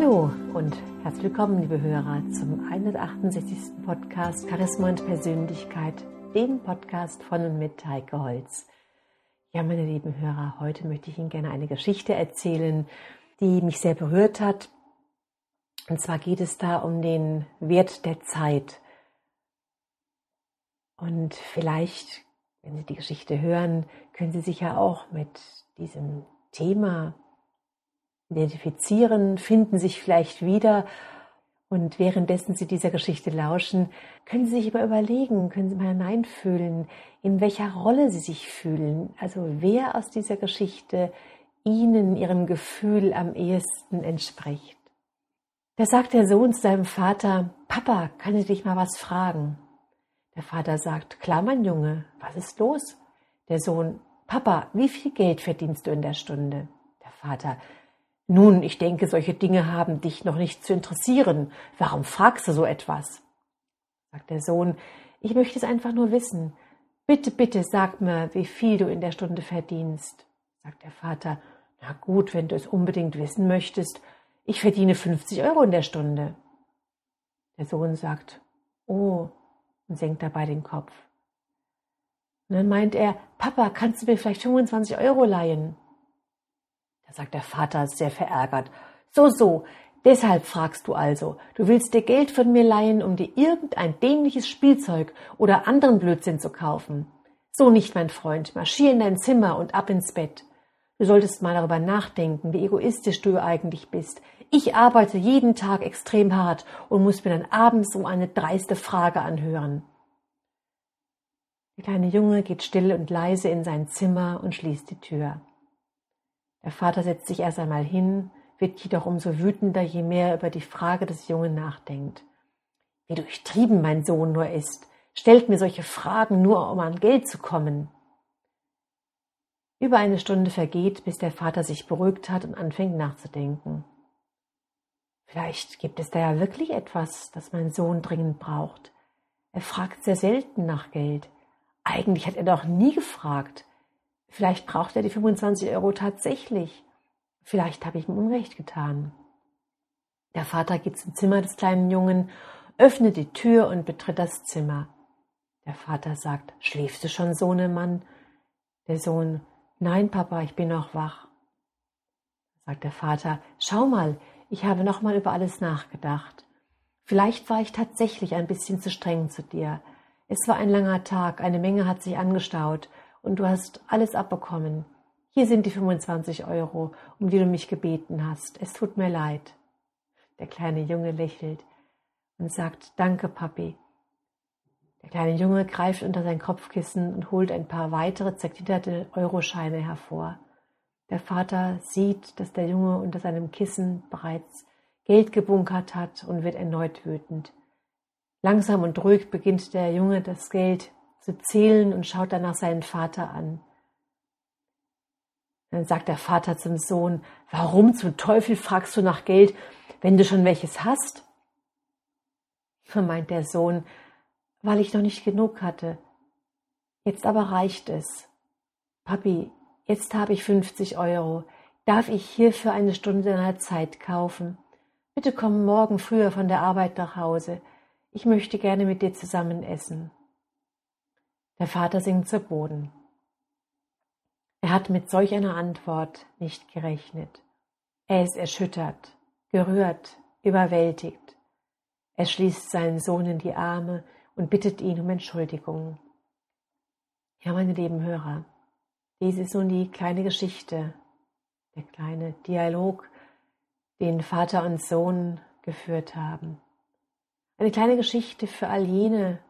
Hallo und herzlich willkommen, liebe Hörer, zum 168. Podcast Charisma und Persönlichkeit, dem Podcast von und mit Heike Holz. Ja, meine lieben Hörer, heute möchte ich Ihnen gerne eine Geschichte erzählen, die mich sehr berührt hat. Und zwar geht es da um den Wert der Zeit. Und vielleicht, wenn Sie die Geschichte hören, können Sie sich ja auch mit diesem Thema identifizieren, finden sich vielleicht wieder. Und währenddessen Sie dieser Geschichte lauschen, können Sie sich aber überlegen, können Sie mal hineinfühlen, in welcher Rolle Sie sich fühlen. Also wer aus dieser Geschichte Ihnen, Ihrem Gefühl am ehesten entspricht. Da sagt der Sohn zu seinem Vater, Papa, kann ich dich mal was fragen? Der Vater sagt, klar, mein Junge, was ist los? Der Sohn, Papa, wie viel Geld verdienst du in der Stunde? Der Vater, nun, ich denke, solche Dinge haben dich noch nicht zu interessieren. Warum fragst du so etwas? Sagt der Sohn, ich möchte es einfach nur wissen. Bitte, bitte sag mir, wie viel du in der Stunde verdienst. Sagt der Vater, na gut, wenn du es unbedingt wissen möchtest, ich verdiene 50 Euro in der Stunde. Der Sohn sagt, oh, und senkt dabei den Kopf. Und dann meint er, Papa, kannst du mir vielleicht 25 Euro leihen? Da sagt der Vater sehr verärgert. So, so, deshalb fragst du also. Du willst dir Geld von mir leihen, um dir irgendein dämliches Spielzeug oder anderen Blödsinn zu kaufen. So nicht, mein Freund. Marschier in dein Zimmer und ab ins Bett. Du solltest mal darüber nachdenken, wie egoistisch du eigentlich bist. Ich arbeite jeden Tag extrem hart und muss mir dann abends um eine dreiste Frage anhören. Der kleine Junge geht still und leise in sein Zimmer und schließt die Tür. Der Vater setzt sich erst einmal hin, wird jedoch umso wütender, je mehr er über die Frage des Jungen nachdenkt. Wie durchtrieben mein Sohn nur ist, stellt mir solche Fragen nur, um an Geld zu kommen. Über eine Stunde vergeht, bis der Vater sich beruhigt hat und anfängt nachzudenken. Vielleicht gibt es da ja wirklich etwas, das mein Sohn dringend braucht. Er fragt sehr selten nach Geld. Eigentlich hat er doch nie gefragt. Vielleicht braucht er die 25 Euro tatsächlich. Vielleicht habe ich ihm Unrecht getan. Der Vater geht zum Zimmer des kleinen Jungen, öffnet die Tür und betritt das Zimmer. Der Vater sagt, schläfst du schon, Sohnemann? Der Sohn, nein, Papa, ich bin noch wach. Sagt der Vater, schau mal, ich habe noch mal über alles nachgedacht. Vielleicht war ich tatsächlich ein bisschen zu streng zu dir. Es war ein langer Tag, eine Menge hat sich angestaut und du hast alles abbekommen. Hier sind die 25 Euro, um die du mich gebeten hast. Es tut mir leid. Der kleine Junge lächelt und sagt, danke, Papi. Der kleine Junge greift unter sein Kopfkissen und holt ein paar weitere zerknitterte Euroscheine hervor. Der Vater sieht, dass der Junge unter seinem Kissen bereits Geld gebunkert hat und wird erneut wütend. Langsam und ruhig beginnt der Junge das Geld zu zählen und schaut danach seinen Vater an. Dann sagt der Vater zum Sohn, warum zum Teufel fragst du nach Geld, wenn du schon welches hast? Meint der Sohn, weil ich noch nicht genug hatte. Jetzt aber reicht es. Papi, jetzt habe ich 50 Euro. Darf ich hierfür eine Stunde deiner Zeit kaufen? Bitte komm morgen früher von der Arbeit nach Hause. Ich möchte gerne mit dir zusammen essen. Der Vater sinkt zu Boden. Er hat mit solch einer Antwort nicht gerechnet. Er ist erschüttert, gerührt, überwältigt. Er schließt seinen Sohn in die Arme und bittet ihn um Entschuldigung. Ja, meine lieben Hörer, dies ist nun die kleine Geschichte, der kleine Dialog, den Vater und Sohn geführt haben. Eine kleine Geschichte für all jene,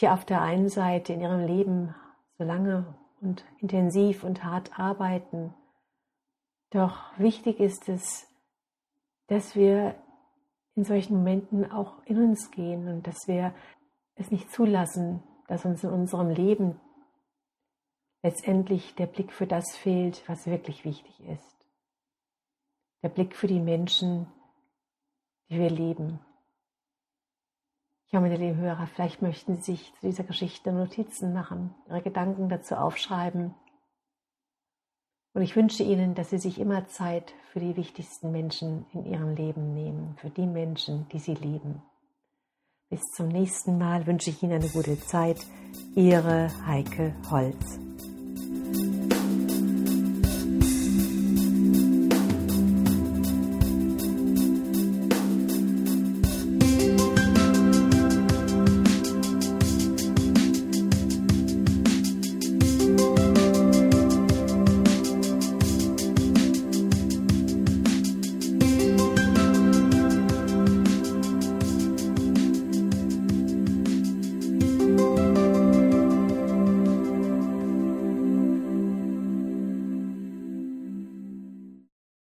die auf der einen Seite in ihrem Leben so lange und intensiv und hart arbeiten. Doch wichtig ist es, dass wir in solchen Momenten auch in uns gehen und dass wir es nicht zulassen, dass uns in unserem Leben letztendlich der Blick für das fehlt, was wirklich wichtig ist. Der Blick für die Menschen, die wir leben. Ja, meine lieben Hörer, vielleicht möchten Sie sich zu dieser Geschichte Notizen machen, Ihre Gedanken dazu aufschreiben Und ich wünsche Ihnen, dass Sie sich immer Zeit für die wichtigsten Menschen in Ihrem Leben nehmen, für die Menschen, die Sie lieben. Bis zum nächsten Mal wünsche ich Ihnen eine gute Zeit. Ihre Heike Holz.